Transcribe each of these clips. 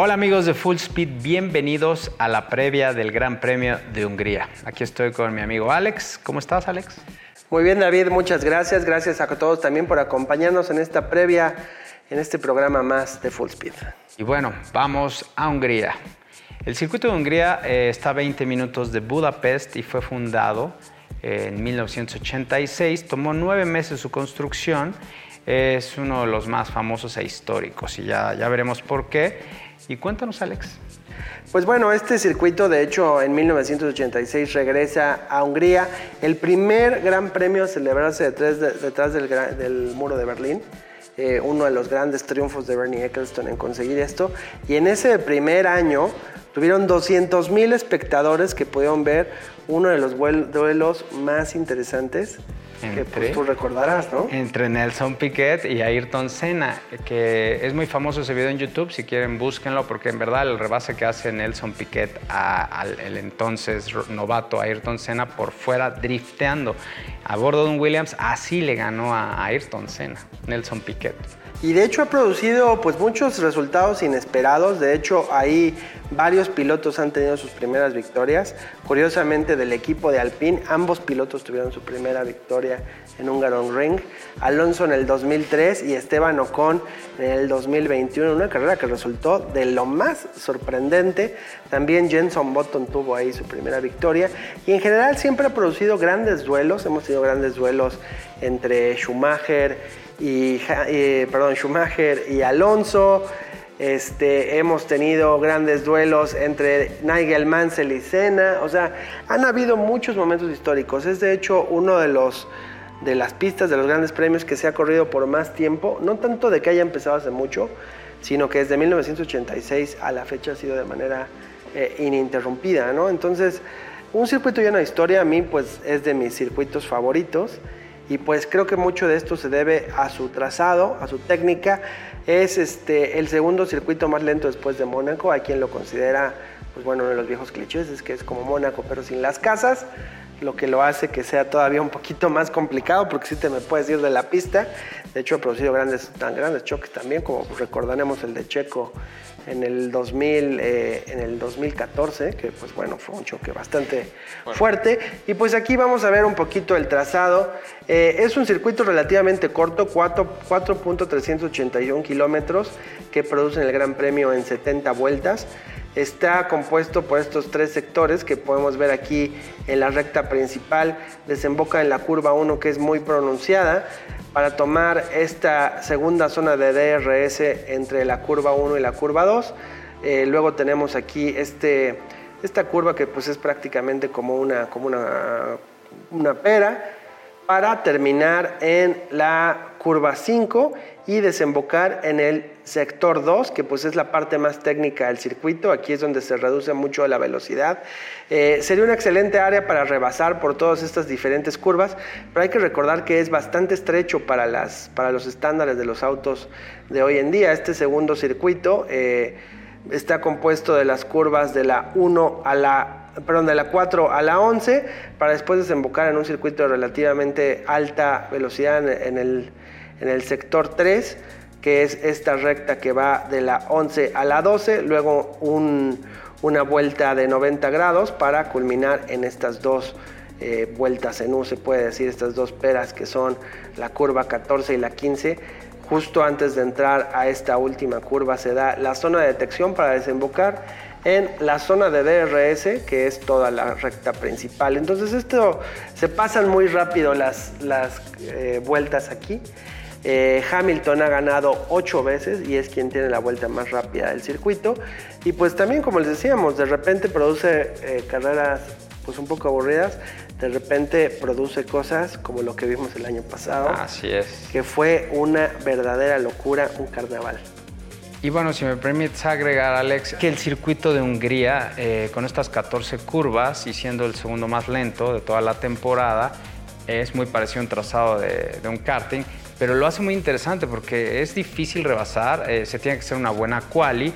Hola amigos de Full Speed, bienvenidos a la previa del Gran Premio de Hungría. Aquí estoy con mi amigo Alex. ¿Cómo estás, Alex? Muy bien, David, muchas gracias. Gracias a todos también por acompañarnos en esta previa, en este programa más de Full Speed. Y bueno, vamos a Hungría. El circuito de Hungría eh, está a 20 minutos de Budapest y fue fundado eh, en 1986. Tomó nueve meses su construcción. Es uno de los más famosos e históricos y ya, ya veremos por qué. Y cuéntanos, Alex. Pues bueno, este circuito de hecho en 1986 regresa a Hungría, el primer gran premio a celebrarse detrás, del, muro de Berlín. Eh, uno de los grandes triunfos de Bernie Eccleston en conseguir esto. Y en ese primer año tuvieron 200 mil espectadores que pudieron ver uno de los duelos más interesantes que pues, tú recordarás, ¿no? Entre Nelson Piquet y Ayrton Senna, que es muy famoso ese video en YouTube, si quieren búsquenlo, porque en verdad el rebase que hace Nelson Piquet al el entonces novato Ayrton Senna por fuera drifteando a bordo de un Williams, así le ganó a Ayrton Senna, Nelson Piquet. Y de hecho ha producido pues muchos resultados inesperados. De hecho, ahí varios pilotos han tenido sus primeras victorias. Curiosamente, del equipo de Alpine, ambos pilotos tuvieron su primera victoria en un Ring. Alonso en el 2003 y Esteban Ocon en el 2021. Una carrera que resultó de lo más sorprendente. También Jenson Button tuvo ahí su primera victoria. Y en general siempre ha producido grandes duelos. Hemos tenido grandes duelos entre Schumacher y, perdón, Schumacher y Alonso. Este, hemos tenido grandes duelos entre Nigel Mansell y Senna. O sea, han habido muchos momentos históricos. Es de hecho uno de los de las pistas de los grandes premios que se ha corrido por más tiempo. No tanto de que haya empezado hace mucho, sino que desde 1986 a la fecha ha sido de manera eh, ininterrumpida, ¿no? Entonces, un circuito lleno de historia a mí pues es de mis circuitos favoritos y pues creo que mucho de esto se debe a su trazado, a su técnica. Es este, el segundo circuito más lento después de Mónaco, hay quien lo considera, pues bueno, uno de los viejos clichés, es que es como Mónaco pero sin las casas, lo que lo hace que sea todavía un poquito más complicado porque si te me puedes ir de la pista. De hecho ha producido grandes, tan grandes choques también, como recordaremos el de Checo en el 2000, eh, en el 2014, que pues bueno, fue un choque bastante fuerte. Y pues aquí vamos a ver un poquito el trazado. Eh, es un circuito relativamente corto, 4.381 kilómetros, que producen el Gran Premio en 70 vueltas. Está compuesto por estos tres sectores que podemos ver aquí en la recta principal. Desemboca en la curva 1 que es muy pronunciada para tomar esta segunda zona de DRS entre la curva 1 y la curva 2. Eh, luego tenemos aquí este, esta curva que pues es prácticamente como una, como una, una pera para terminar en la curva 5 y desembocar en el sector 2, que pues es la parte más técnica del circuito, aquí es donde se reduce mucho la velocidad. Eh, sería una excelente área para rebasar por todas estas diferentes curvas, pero hay que recordar que es bastante estrecho para, las, para los estándares de los autos de hoy en día. Este segundo circuito eh, está compuesto de las curvas de la 1 a la perdón, de la 4 a la 11, para después desembocar en un circuito de relativamente alta velocidad en el en el sector 3, que es esta recta que va de la 11 a la 12, luego una vuelta de 90 grados para culminar en estas dos eh, vueltas en U, se puede decir, estas dos peras que son la curva 14 y la 15. Justo antes de entrar a esta última curva se da la zona de detección para desembocar en la zona de DRS, que es toda la recta principal. Entonces esto se pasan muy rápido las, las eh, vueltas aquí. Eh, Hamilton ha ganado ocho veces y es quien tiene la vuelta más rápida del circuito. Y pues también, como les decíamos, de repente produce eh, carreras pues un poco aburridas, de repente produce cosas como lo que vimos el año pasado. Así es. Que fue una verdadera locura, un carnaval. Y bueno, si me permites agregar, Alex, que el circuito de Hungría, eh, con estas 14 curvas y siendo el segundo más lento de toda la temporada, es muy parecido a un trazado de, de un karting, pero lo hace muy interesante porque es difícil rebasar, eh, se tiene que ser una buena quali,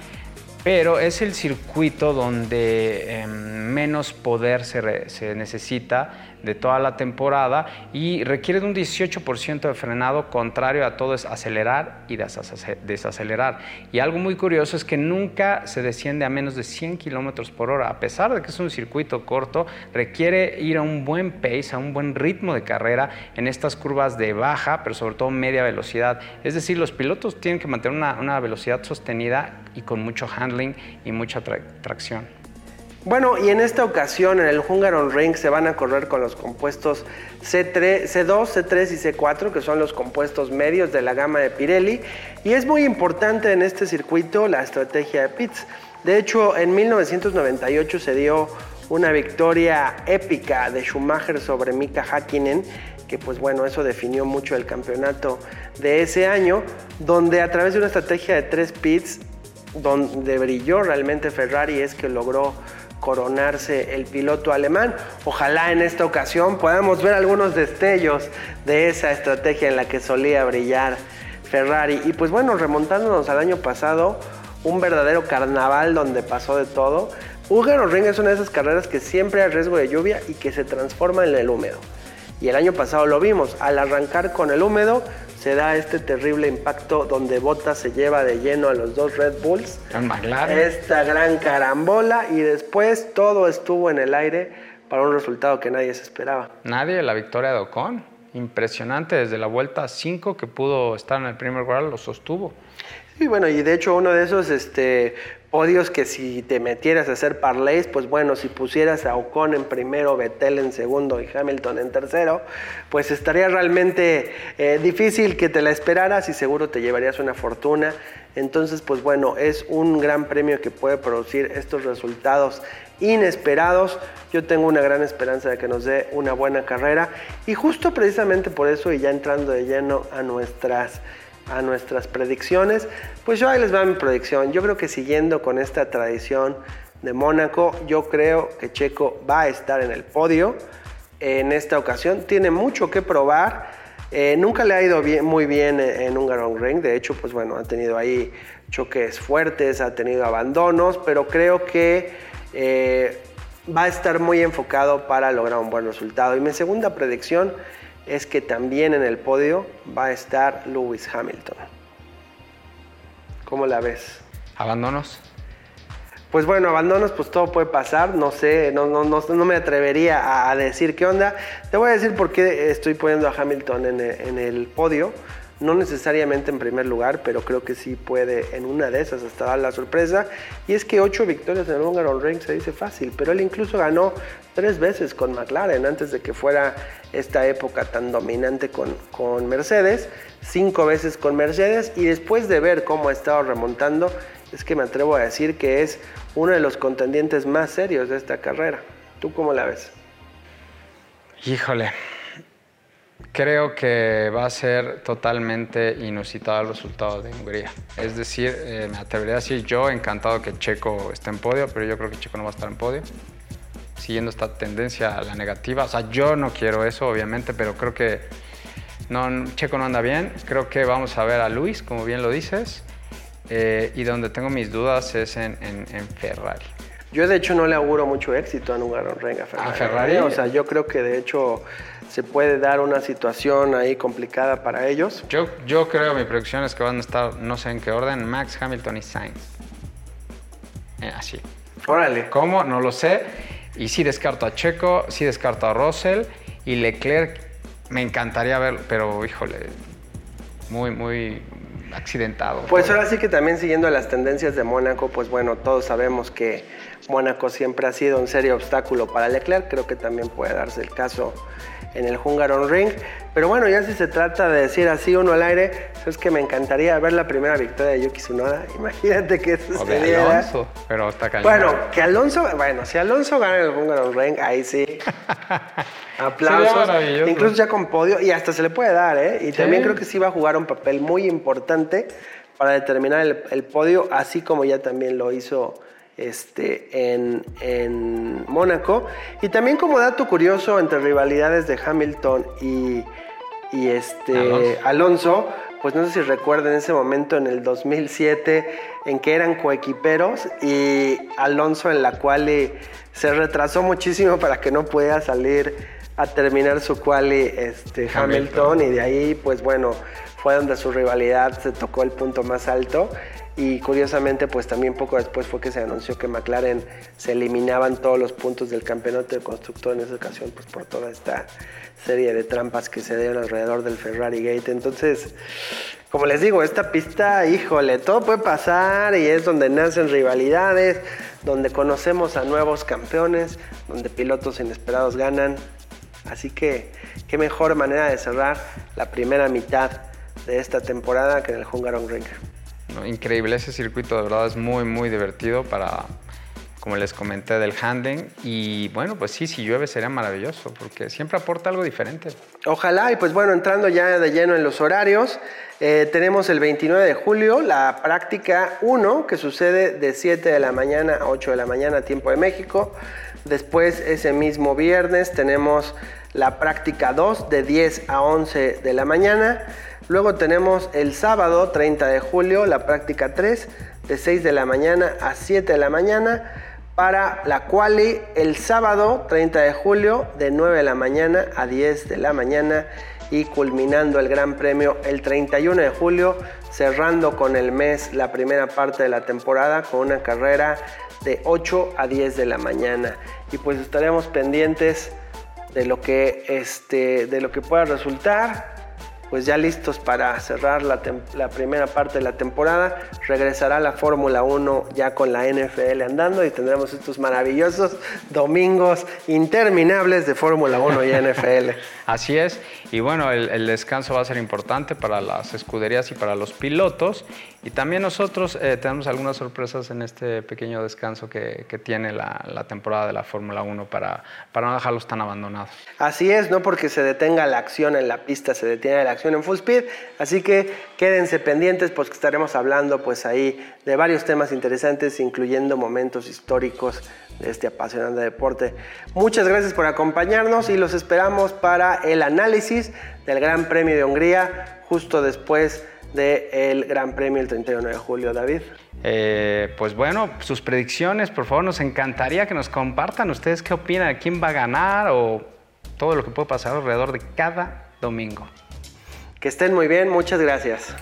pero es el circuito donde em, menos poder se, necesita de toda la temporada y requiere de un 18% de frenado, contrario a todo es acelerar y desacelerar. Y algo muy curioso es que nunca se desciende a menos de 100 kilómetros por hora, a pesar de que es un circuito corto, requiere ir a un buen pace, a un buen ritmo de carrera en estas curvas de baja, pero sobre todo media velocidad. Es decir, los pilotos tienen que mantener una velocidad sostenida y con mucho handling y mucha tracción. Bueno, y en esta ocasión en el Hungaron Ring se van a correr con los compuestos C3, C2, C3 y C4, que son los compuestos medios de la gama de Pirelli. Y es muy importante en este circuito la estrategia de pits. De hecho, en 1998 se dio una victoria épica de Schumacher sobre Mika Hakkinen, que pues bueno, eso definió mucho el campeonato de ese año, donde a través de una estrategia de tres pits, donde brilló realmente Ferrari, es que logró coronarse el piloto alemán. Ojalá en esta ocasión podamos ver algunos destellos de esa estrategia en la que solía brillar Ferrari. Y pues bueno, remontándonos al año pasado, un verdadero carnaval donde pasó de todo. Ring es una de esas carreras que siempre hay riesgo de lluvia y que se transforma en el húmedo. Y el año pasado lo vimos, al arrancar con el húmedo se da este terrible impacto donde Bottas se lleva de lleno a los dos Red Bulls. Esta gran carambola y después todo estuvo en el aire para un resultado que nadie se esperaba. Nadie, la victoria de Ocon. Impresionante desde la vuelta 5 que pudo estar en el primer lugar, lo sostuvo. Y bueno, y de hecho uno de esos este, podios que si te metieras a hacer parlays, pues bueno, si pusieras a Ocon en primero, Vettel en segundo y Hamilton en tercero, pues estaría realmente eh, difícil que te la esperaras y seguro te llevarías una fortuna. Entonces, pues bueno, es un gran premio que puede producir estos resultados inesperados. Yo tengo una gran esperanza de que nos dé una buena carrera y justo precisamente por eso y ya entrando de lleno a nuestras a nuestras predicciones, pues yo ahí les va mi predicción. Yo creo que siguiendo con esta tradición de Mónaco, yo creo que Checo va a estar en el podio en esta ocasión. Tiene mucho que probar. Eh, nunca le ha ido muy bien en un Ring. De hecho, pues bueno, ha tenido ahí choques fuertes, ha tenido abandonos, pero creo que eh, va a estar muy enfocado para lograr un buen resultado. Y mi segunda predicción es que también en el podio va a estar Lewis Hamilton. ¿Cómo la ves? ¿Abandonos? Pues bueno, abandonos, pues todo puede pasar. No sé, no, no, no, me atrevería a, decir qué onda. Te voy a decir por qué estoy poniendo a Hamilton en en el podio no necesariamente en primer lugar, pero creo que sí puede en una de esas hasta dar la sorpresa. Y es que ocho victorias en el Hungaron Ring se dice fácil, pero él incluso ganó tres veces con McLaren antes de que fuera esta época tan dominante con, con Mercedes, cinco veces con Mercedes y después de ver cómo ha estado remontando, es que me atrevo a decir que es uno de los contendientes más serios de esta carrera. ¿Tú cómo la ves? Híjole, Creo que va a ser totalmente inusitado el resultado de Hungría. Es decir, eh, me atrevería a decir yo encantado que Checo esté en podio, pero yo creo que Checo no va a estar en podio. Siguiendo esta tendencia a la negativa. O sea, yo no quiero eso, obviamente, pero creo que no, Checo no anda bien. Creo que vamos a ver a Luis, como bien lo dices. Eh, y donde tengo mis dudas es en, Ferrari. Yo de hecho no le auguro mucho éxito en un Ring a Ferrari. ¿A Ferrari? O sea, yo creo que de hecho se puede dar una situación ahí complicada para ellos. Yo, yo creo, mi predicción es que van a estar, no sé en qué orden, Max, Hamilton y Sainz. Eh, así. Órale. ¿Cómo? No lo sé. Y sí descarto a Checo, sí descarto a Russell y Leclerc me encantaría ver, pero híjole, muy, muy accidentado. Pues ahora sí que también siguiendo las tendencias de Mónaco, pues bueno, todos sabemos que Mónaco siempre ha sido un serio obstáculo para Leclerc, creo que también puede darse el caso en el Hungaron Ring. Pero bueno, ya si se trata de decir así uno al aire, es que me encantaría ver la primera victoria de Yuki Tsunoda. Imagínate que eso o de Alonso, pero está cayendo. Bueno, que Alonso, bueno, si Alonso gana el Hungaron Ring, ahí sí. Aplausos. Incluso ya con podio y hasta se le puede dar, ¿eh? Y también creo que sí va a jugar un papel muy importante para determinar el, el podio, así como ya también lo hizo este, en, en Mónaco. Y también como dato curioso entre rivalidades de Hamilton y, y este, Alonso. pues no sé si recuerden ese momento en el 2007 en que eran coequiperos y Alonso en la cual se retrasó muchísimo para que no pudiera salir a terminar su quali este, Hamilton. y de ahí pues bueno fue donde su rivalidad se tocó el punto más alto y curiosamente pues también poco después fue que se anunció que McLaren se eliminaban todos los puntos del campeonato de constructor en esa ocasión pues por toda esta serie de trampas que se dieron alrededor del Ferrari Gate entonces como les digo esta pista híjole todo puede pasar y es donde nacen rivalidades donde conocemos a nuevos campeones donde pilotos inesperados ganan así que qué mejor manera de cerrar la primera mitad de esta temporada que en el Hungaroring. Increíble ese circuito, de verdad es muy, muy divertido para, como les comenté, del handling. Y bueno, pues sí, si llueve sería maravilloso, porque siempre aporta algo diferente. Ojalá, y pues bueno, entrando ya de lleno en los horarios, eh, tenemos el 29 de julio la práctica 1, que sucede de 7 de la mañana a 8 de la mañana, tiempo de México. Después, ese mismo viernes, tenemos la práctica 2 de 10 a 11 de la mañana. Luego tenemos el sábado 30 de julio la práctica 3 de 6 de la mañana a 7 de la mañana para la quali el sábado 30 de julio de 9 de la mañana a 10 de la mañana y culminando el Gran Premio el 31 de julio, cerrando con el mes la primera parte de la temporada con una carrera de 8 a 10 de la mañana. Y pues estaremos pendientes de lo que, este, de lo que pueda resultar pues ya listos para cerrar la, primera parte de la temporada. Regresará la Fórmula 1 ya con la NFL andando y tendremos estos maravillosos domingos interminables de Fórmula 1 y NFL. Así es, y bueno, el, descanso va a ser importante para las escuderías y para los pilotos. Y también nosotros eh, tenemos algunas sorpresas en este pequeño descanso que, tiene la, temporada de la Fórmula 1 para, para no dejarlos tan abandonados. Así es, no porque se detenga la acción en la pista, se detiene la acción en full speed. Así que quédense pendientes porque estaremos hablando pues ahí de varios temas interesantes, incluyendo momentos históricos de este apasionante deporte. Muchas gracias por acompañarnos y los esperamos para el análisis del Gran Premio de Hungría justo después del Gran Premio el 31 de julio, David. Eh, pues bueno, sus predicciones, por favor, nos encantaría que nos compartan ustedes qué opinan, quién va a ganar o todo lo que puede pasar alrededor de cada domingo. Que estén muy bien, muchas gracias.